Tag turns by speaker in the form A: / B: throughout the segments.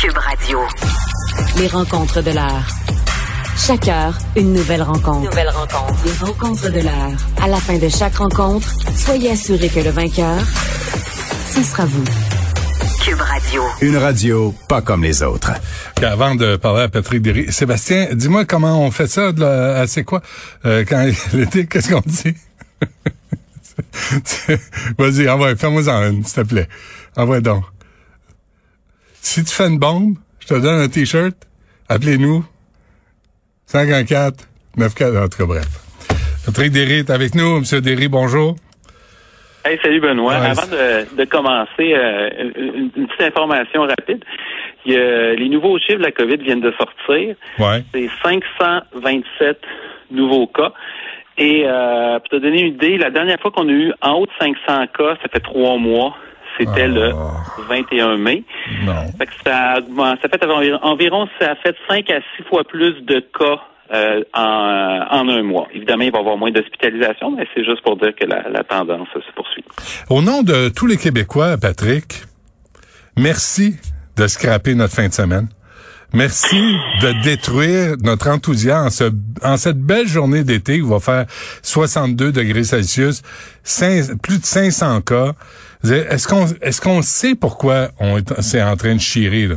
A: Cube Radio.
B: Les rencontres de l'heure. Chaque heure, une nouvelle rencontre.
A: Nouvelle rencontre.
B: Les rencontres de l'heure. À la fin de chaque rencontre, soyez assurés que le vainqueur, ce sera vous.
A: Cube Radio.
C: Une radio pas comme les autres.
D: Avant de parler à Patrick Derry, Sébastien, dis-moi comment on fait ça, de la- c'est quoi, euh, quand l'été, qu'est-ce qu'on dit? Vas-y, envoie, fais-moi-en une, s'il te plaît. Envoie donc. Si tu fais une bombe, je te donne un T-shirt, appelez-nous. 54 94, en tout cas, bref. Patrick Derry est avec nous. Monsieur Derry, bonjour.
E: Hey, salut Benoît.
D: Ouais,
E: Avant de, de commencer, euh, une, une petite information rapide. Il y a- les nouveaux chiffres de la COVID viennent de sortir.
D: Ouais.
E: C'est 527 nouveaux cas. Et euh, pour te donner une idée, la dernière fois qu'on a eu en haut de 500 cas, ça fait trois mois. C'était le
D: Oh.
E: 21 mai.
D: Non.
E: Fait que ça, augment- ça fait environ, environ ça a fait 5 à 6 fois plus de cas euh, en, en un mois. Évidemment, il va y avoir moins d'hospitalisation, mais c'est juste pour dire que la, la tendance se poursuit.
D: Au nom de tous les Québécois, Patrick, merci de scraper notre fin de semaine. Merci de détruire notre enthousiasme en, ce- en cette belle journée d'été où il va faire 62 degrés Celsius, plus de 500 cas. Est-ce qu'on est-ce qu'on sait pourquoi on est c'est en train de chirer là?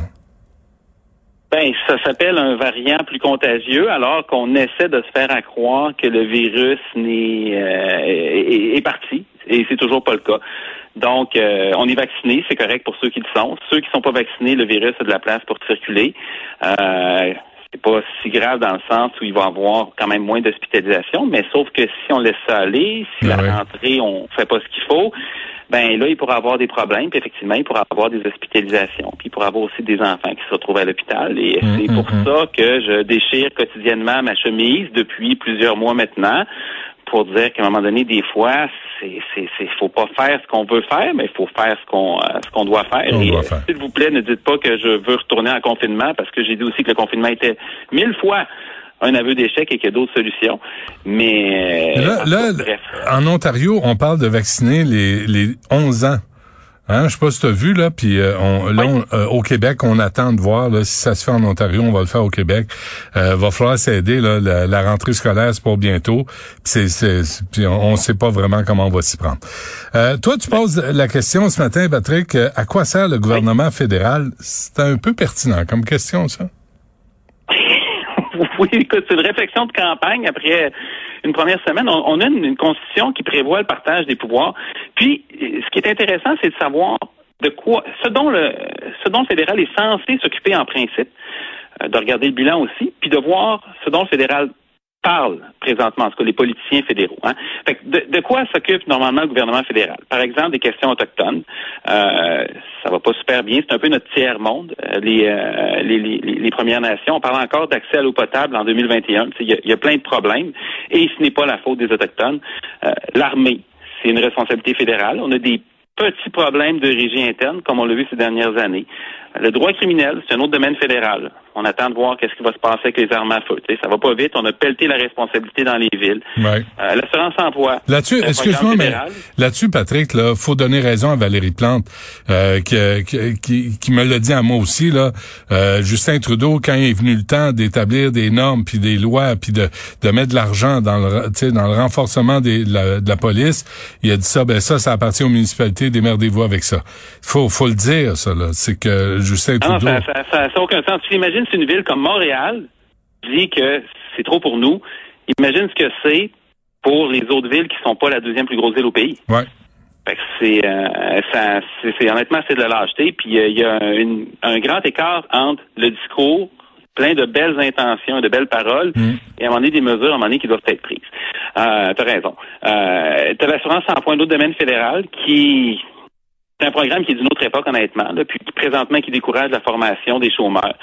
E: Ben, ça s'appelle un variant plus contagieux, alors qu'on essaie de se faire à croire que le virus n'est euh, est, est parti, et c'est toujours pas le cas. Donc, euh, on est vacciné, c'est correct pour ceux qui le sont. Ceux qui sont pas vaccinés, le virus a de la place pour circuler. Euh, c'est pas si grave dans le sens où il va y avoir quand même moins d'hospitalisation, mais sauf que si on laisse ça aller, si
D: Ah
E: la rentrée, on fait pas ce qu'il faut, ben là, il pourra avoir des problèmes, puis effectivement, il pourra avoir des hospitalisations, puis il pourra avoir aussi des enfants qui se retrouvent à l'hôpital. Et
D: Hum,
E: c'est
D: hum,
E: pour
D: hum.
E: ça que je déchire quotidiennement ma chemise depuis plusieurs mois maintenant pour dire qu'à un moment donné, des fois, c'est, c'est, c'est, faut pas faire ce qu'on veut faire, mais il faut faire ce qu'on, euh, ce qu'on doit faire.
D: On
E: Et
D: doit
E: euh,
D: faire.
E: s'il vous plaît, ne dites pas que je veux retourner en confinement parce que j'ai dit aussi que le confinement était mille fois un aveu d'échec et qu'il y a d'autres solutions. Mais, euh,
D: Là, là,
E: bref.
D: en Ontario, on parle de vacciner les, les 11 ans. Hein, je sais pas si tu as vu, là, puis euh, on, là,
E: Oui.
D: on- euh, au Québec, on attend de voir là, si ça se fait en Ontario, on va le faire au Québec. Euh, va falloir s'aider, là, la, la rentrée scolaire, c'est pour bientôt. Puis on, on sait pas vraiment comment on va s'y prendre. Euh, toi, tu poses la question ce matin, Patrick, à quoi sert le gouvernement fédéral? C'est un peu pertinent comme question, ça.
E: oui, écoute, c'est une réflexion de campagne après une première semaine. On, a une, une constitution qui prévoit le partage des pouvoirs. Puis, ce qui est intéressant, c'est de savoir de quoi, ce dont le, ce dont le fédéral est censé s'occuper en principe, euh, de regarder le bilan aussi, puis de voir ce dont le fédéral parle présentement, en tout cas les politiciens fédéraux. Hein. Fait que de, de quoi s'occupe normalement le gouvernement fédéral? Par exemple, des questions autochtones. Euh, ça va pas super bien. C'est un peu notre tiers-monde, euh, les, euh, les, les, les Premières Nations. On parle encore d'accès à l'eau potable en 2021. Tu sais, Il y, y a plein de problèmes. Et ce n'est pas la faute des Autochtones. Euh, L'armée, c'est une responsabilité fédérale. On a des petits problèmes de régie interne, comme on l'a vu ces dernières années. Le droit criminel, c'est un autre domaine fédéral. On attend de voir qu'est-ce qui va se passer avec les armes à feu. Tu sais, ça va pas vite. On a pelleté la responsabilité dans les villes.
D: Ouais.
E: Euh, L'assurance emploi.
D: Là-dessus, excuse-moi, mais là-dessus, Patrick, là, faut donner raison à Valérie Plante, euh, qui, qui, qui- me l'a dit à moi aussi. Là, Euh, Justin Trudeau, quand il est venu le temps d'établir des normes, puis des lois, puis de, de mettre de l'argent dans le, tu sais, dans le renforcement des, de, la, de la police, il a dit ça, ben ça, ça appartient aux municipalités, démerdez-vous avec ça. Faut, faut le dire, ça. là. C'est que Justin
E: Non,
D: Trudeau.
E: ça n'a ça, aucun sens. Tu imagines si une ville comme Montréal dit que c'est trop pour nous. Imagine ce que c'est pour les autres villes qui sont pas la deuxième plus grosse ville au pays.
D: Ouais.
E: Fait que c'est, euh, ça, c'est, honnêtement, c'est de la lâcheté. Puis euh, il y a une- un grand écart entre le discours plein de belles intentions et de belles paroles
D: Mm.
E: et à un moment donné des mesures à un moment donné qui doivent être prises. Euh, t'as raison. Euh, t'as l'assurance emploi, un autre domaine fédéral qui c'est un programme qui est d'une autre époque, honnêtement, là, puis présentement qui décourage la formation des chômeurs.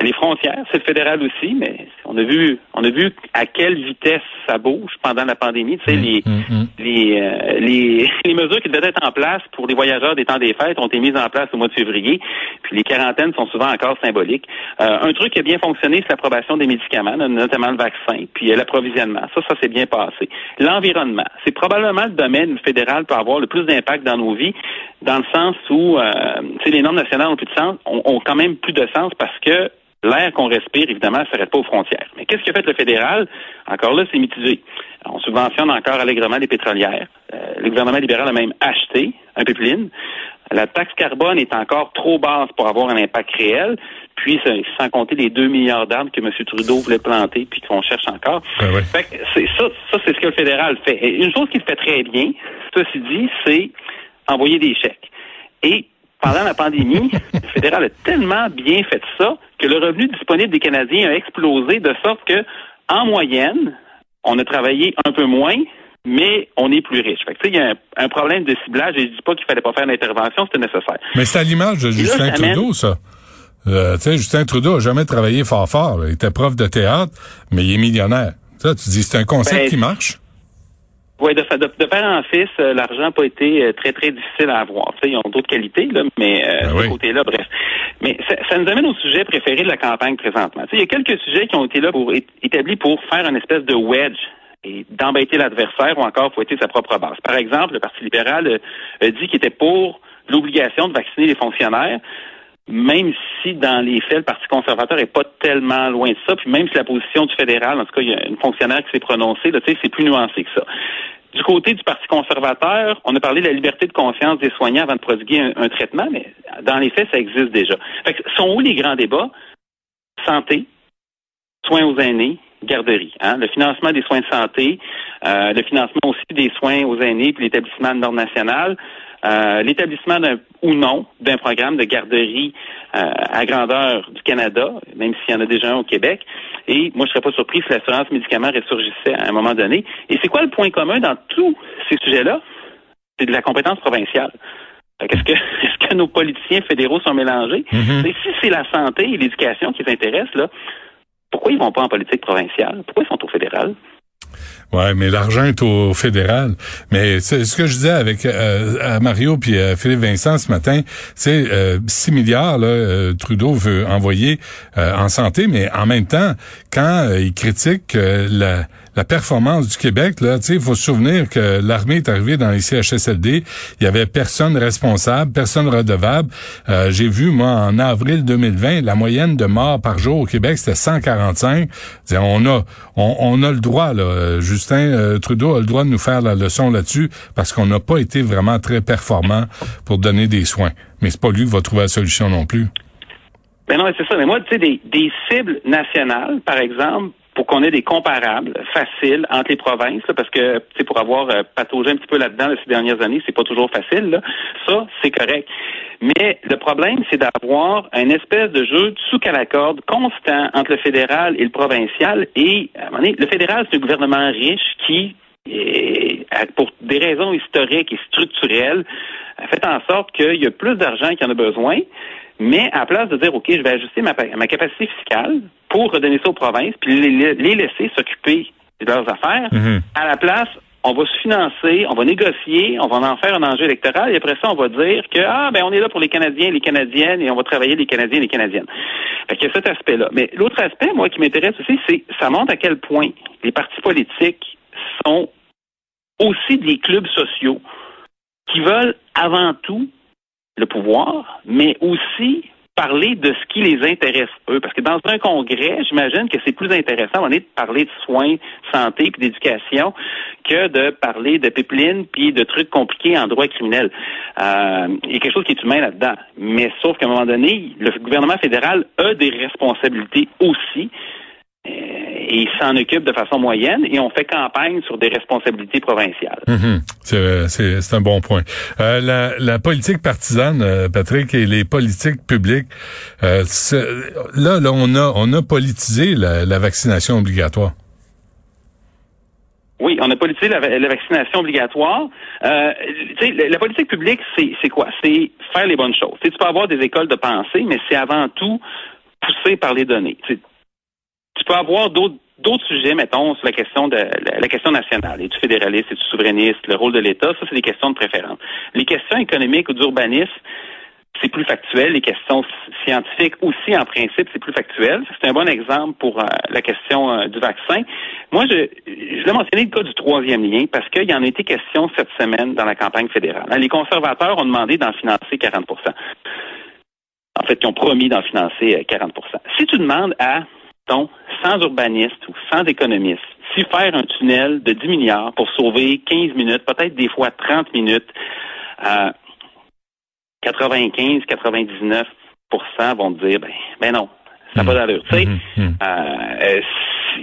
E: Les frontières, c'est le fédéral aussi, mais on a vu, on a vu à quelle vitesse ça bouge pendant la pandémie. Tu sais,
D: Mm,
E: les,
D: mm, mm.
E: les, euh, les, les mesures qui devaient être en place pour les voyageurs des temps des fêtes ont été mises en place au mois de février. Puis les quarantaines sont souvent encore symboliques. Euh, un truc qui a bien fonctionné, c'est l'approbation des médicaments, notamment le vaccin, puis euh, l'approvisionnement. Ça, ça s'est bien passé. L'environnement, c'est probablement le domaine où le fédéral peut avoir le plus d'impact dans nos vies, dans le sens où, euh, tu sais, les normes nationales ont plus de sens, ont, ont quand même plus de sens parce que L'air qu'on respire, évidemment, ne s'arrête pas aux frontières. Mais qu'est-ce qu'a fait le fédéral? Encore là, c'est mitigé. On subventionne encore allègrement les pétrolières. Euh, le gouvernement libéral a même acheté un pipeline. La taxe carbone est encore trop basse pour avoir un impact réel. Puis, sans compter les 2 milliards d'arbres que M. Trudeau voulait planter, puis qu'on cherche encore.
D: Ben oui.
E: Fait que c'est ça, ça c'est ce que le fédéral fait. Et une chose qu'il fait très bien, ceci dit, c'est envoyer des chèques. Et pendant la pandémie, le fédéral a tellement bien fait ça que le revenu disponible des Canadiens a explosé de sorte que, en moyenne, on a travaillé un peu moins, mais on est plus riche. Fait que, tu sais, il y a un, un, problème de ciblage et je dis pas qu'il fallait pas faire l'intervention, c'était nécessaire.
D: Mais c'est à l'image de Justin là, Trudeau, ça. Euh, tu sais, Justin Trudeau a jamais travaillé fort fort. Il était prof de théâtre, mais il est millionnaire. Ça, tu dis, c'est un concept ben, qui marche?
E: Oui, de, de, de, père en fils, euh, l'argent n'a pas été euh, très, très difficile à avoir. Ils ont d'autres qualités, là, mais euh,
D: ben
E: de ce
D: oui.
E: côté-là, bref. Mais ça, ça, nous amène au sujet préféré de la campagne présentement. Tu sais, il y a quelques sujets qui ont été là pour établis pour faire une espèce de wedge et d'embêter l'adversaire ou encore fouetter sa propre base. Par exemple, le Parti libéral a dit qu'il était pour l'obligation de vacciner les fonctionnaires même si dans les faits, le Parti conservateur est pas tellement loin de ça, puis même si la position du fédéral, en tout cas, il y a une fonctionnaire qui s'est prononcée, tu sais, c'est plus nuancé que ça. Du côté du Parti conservateur, on a parlé de la liberté de conscience des soignants avant de prodiguer un, un traitement, mais dans les faits, ça existe déjà. Fait que sont où les grands débats? Santé, soins aux aînés, garderie. Hein? Le financement des soins de santé, euh, le financement aussi des soins aux aînés, puis l'établissement de normes nationales, euh, l'établissement d'un ou non d'un programme de garderie euh, à grandeur du Canada, même s'il y en a déjà un au Québec. Et moi, je serais pas surpris si l'assurance médicaments ressurgissait à un moment donné. Et c'est quoi le point commun dans tous ces sujets-là? C'est de la compétence provinciale. Est-ce que, est-ce que nos politiciens fédéraux sont mélangés?
D: Mm-hmm.
E: Et si c'est la santé et l'éducation qui les intéressent, là, pourquoi ils vont pas en politique provinciale? Pourquoi ils sont au fédéral?
D: Ouais, mais l'argent est au fédéral. Mais c'est ce que je disais avec euh, Mario puis Philippe Vincent ce matin, c'est euh, 6 milliards là, euh, Trudeau veut envoyer euh, en santé, mais en même temps, quand euh, il critique la la performance du Québec, là, il faut se souvenir que l'armée est arrivée dans les CHSLD, il y avait personne responsable, personne redevable. Euh, J'ai vu, moi, en avril 2020, la moyenne de morts par jour au Québec, c'était 145. On a, on, a le droit, là, Justin euh, Trudeau a le droit de nous faire la leçon là-dessus, parce qu'on n'a pas été vraiment très performant pour donner des soins. Mais c'est pas lui qui va trouver la solution non plus.
E: Mais non, c'est ça. Mais moi, tu sais, des cibles nationales, par exemple, pour qu'on ait des comparables faciles entre les provinces, là, parce que pour avoir euh, pataugé un petit peu là-dedans là, ces dernières années, c'est pas toujours facile. Là. Ça, c'est correct. Mais le problème, c'est d'avoir un espèce de jeu de souk à la corde constant entre le fédéral et le provincial. Et à un moment donné, le fédéral, c'est un gouvernement riche qui pour des raisons historiques et structurelles, a fait en sorte qu'il y a plus d'argent qu'il en a besoin, mais à la place de dire, OK, je vais ajuster ma, ma capacité fiscale pour redonner ça aux provinces, puis les, les laisser s'occuper de leurs affaires,
D: mm-hmm.
E: à la place, on va se financer, on va négocier, on va en faire un enjeu électoral, et après ça, on va dire que, ah, ben, on est là pour les Canadiens et les Canadiennes, et on va travailler les Canadiens et les Canadiennes. Fait qu'il y a cet aspect-là. Mais l'autre aspect, moi, qui m'intéresse aussi, c'est, ça montre à quel point les partis politiques sont aussi des clubs sociaux qui veulent avant tout le pouvoir, mais aussi parler de ce qui les intéresse eux. Parce que dans un congrès, j'imagine que c'est plus intéressant on est de parler de soins, de santé puis d'éducation que de parler de pipeline puis de trucs compliqués en droit criminel. Euh, il y a quelque chose qui est humain là-dedans. Mais sauf qu'à un moment donné, le gouvernement fédéral a des responsabilités aussi et il s'en occupe de façon moyenne et on fait campagne sur des responsabilités provinciales.
D: Mmh, c'est un bon point. Euh, la, la, politique partisane, euh, Patrick, et les politiques publiques, euh, là, là, on a on a politisé la, la vaccination obligatoire.
E: Oui, on a politisé la, la vaccination obligatoire. Euh, la, la politique publique, c'est quoi? C'est faire les bonnes choses. T'sais, tu peux avoir des écoles de pensée, mais c'est avant tout poussé par les données. Tu, tu peux avoir d'autres sujets, mettons, sur la question de la, question nationale. Es-tu fédéraliste, es-tu souverainiste, le rôle de l'État, ça, c'est des questions de préférence. Les questions économiques ou d'urbanisme, c'est plus factuel. Les questions scientifiques aussi, en principe, c'est plus factuel. C'est un bon exemple pour euh, la question euh, du vaccin. Moi, je, je l'ai mentionné le cas du troisième lien parce qu'il y en a été question cette semaine dans la campagne fédérale. Les conservateurs ont demandé d'en financer 40% En fait, ils ont promis d'en financer 40% euh, Si tu demandes à sans urbaniste ou sans économiste, si faire un tunnel de 10 milliards pour sauver 15 minutes, peut-être des fois 30 minutes, 95-99% vont te dire, ben, ben non, ça n'a pas d'allure. Tu sais, mm-hmm. Mm-hmm. Euh,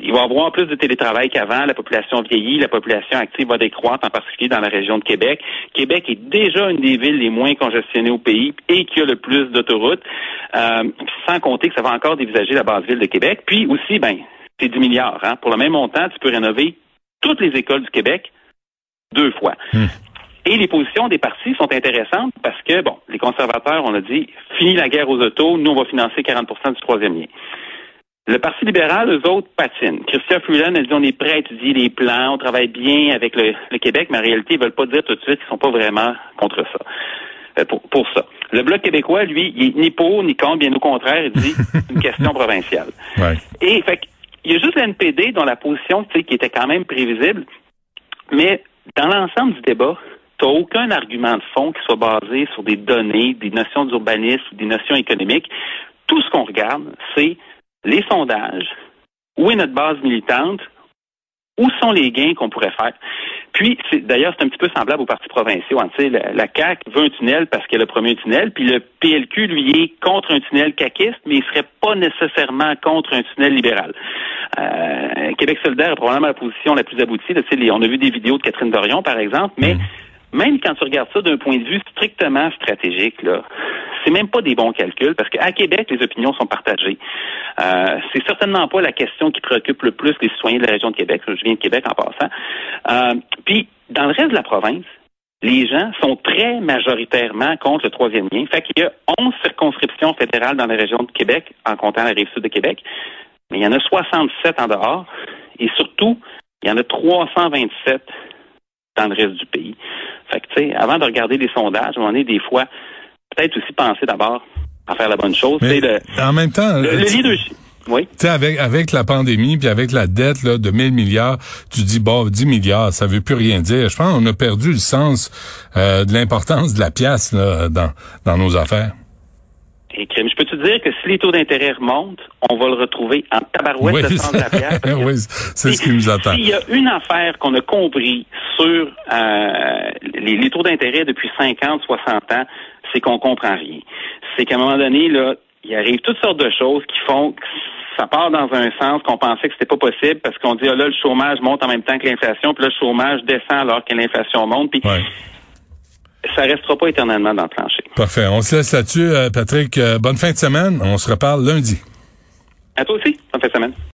E: il va y avoir plus de télétravail qu'avant, la population vieillit, la population active va décroître, en particulier dans la région de Québec. Québec est déjà une des villes les moins congestionnées au pays et qui a le plus d'autoroutes, euh, sans compter que ça va encore dévisager la base ville de Québec. Puis aussi, ben, c'est 10 milliards. Hein. Pour le même montant, tu peux rénover toutes les écoles du Québec deux fois. Mm. Et les positions des partis sont intéressantes parce que, bon, les conservateurs, on a dit, fini la guerre aux autos, nous, on va financer 40% du troisième lien. Le Parti libéral, eux autres, patinent. Christian Freeland a dit on est prêt à étudier les plans, on travaille bien avec le, Québec, mais en réalité, ils veulent pas dire tout de suite qu'ils sont pas vraiment contre ça. Euh, pour, pour, ça. Le Bloc québécois, lui, il est ni pour ni contre, bien au contraire, il dit une question provinciale.
D: Ouais.
E: Et fait il y a juste l'NPD dont la position, tu sais, qui était quand même prévisible, mais dans l'ensemble du débat, tu n'as aucun argument de fond qui soit basé sur des données, des notions d'urbanisme, des notions économiques. Tout ce qu'on regarde, c'est les sondages, où est notre base militante, où sont les gains qu'on pourrait faire. Puis, d'ailleurs, c'est un petit peu semblable aux partis provinciaux. Hein. La, la CAQ veut un tunnel parce qu'elle a le premier tunnel, puis le PLQ, lui, est contre un tunnel caquiste, mais il serait pas nécessairement contre un tunnel libéral. Euh, Québec solidaire est probablement la position la plus aboutie. on a vu des vidéos de Catherine Dorion, par exemple, mais mm même quand tu regardes ça d'un point de vue strictement stratégique, là, c'est même pas des bons calculs parce qu'à Québec, les opinions sont partagées. Euh, c'est certainement pas la question qui préoccupe le plus les citoyens de la région de Québec. Je viens de Québec en passant. Euh, puis, dans le reste de la province, les gens sont très majoritairement contre le troisième lien. Fait qu'il y a 11 circonscriptions fédérales dans la région de Québec, en comptant la rive sud de Québec, mais il y en a 67 en dehors. Et surtout, il y en a 327 dans le reste du pays. Fait que, tu sais, avant de regarder les sondages, on est des fois, peut-être aussi penser d'abord à faire la bonne chose.
D: Mais en même temps,
E: le, leadership. Oui.
D: Tu sais, avec, avec la pandémie puis avec la dette là, de 1000 milliards, tu dis, bon, 10 milliards, ça veut plus rien dire. Je pense qu'on a perdu le sens euh, de l'importance de la pièce là, dans, dans nos affaires.
E: Et je peux te dire que si les taux d'intérêt remontent, on va le retrouver en tabarouette de sens de la pièce.
D: oui, c'est ce qui nous attend.
E: S'il y a une affaire qu'on a compris sur euh, les, taux d'intérêt depuis 50, 60 ans, c'est qu'on comprend rien. C'est qu'à un moment donné, là, il arrive toutes sortes de choses qui font que ça part dans un sens qu'on pensait que c'était pas possible parce qu'on dit ah là le chômage monte en même temps que l'inflation, puis là le chômage descend alors que l'inflation monte, puis ça restera pas éternellement dans le plancher.
D: Parfait. On se laisse là-dessus, euh, Patrick. Euh, bonne fin de semaine. On se reparle lundi.
E: À toi aussi. Bonne fin de semaine.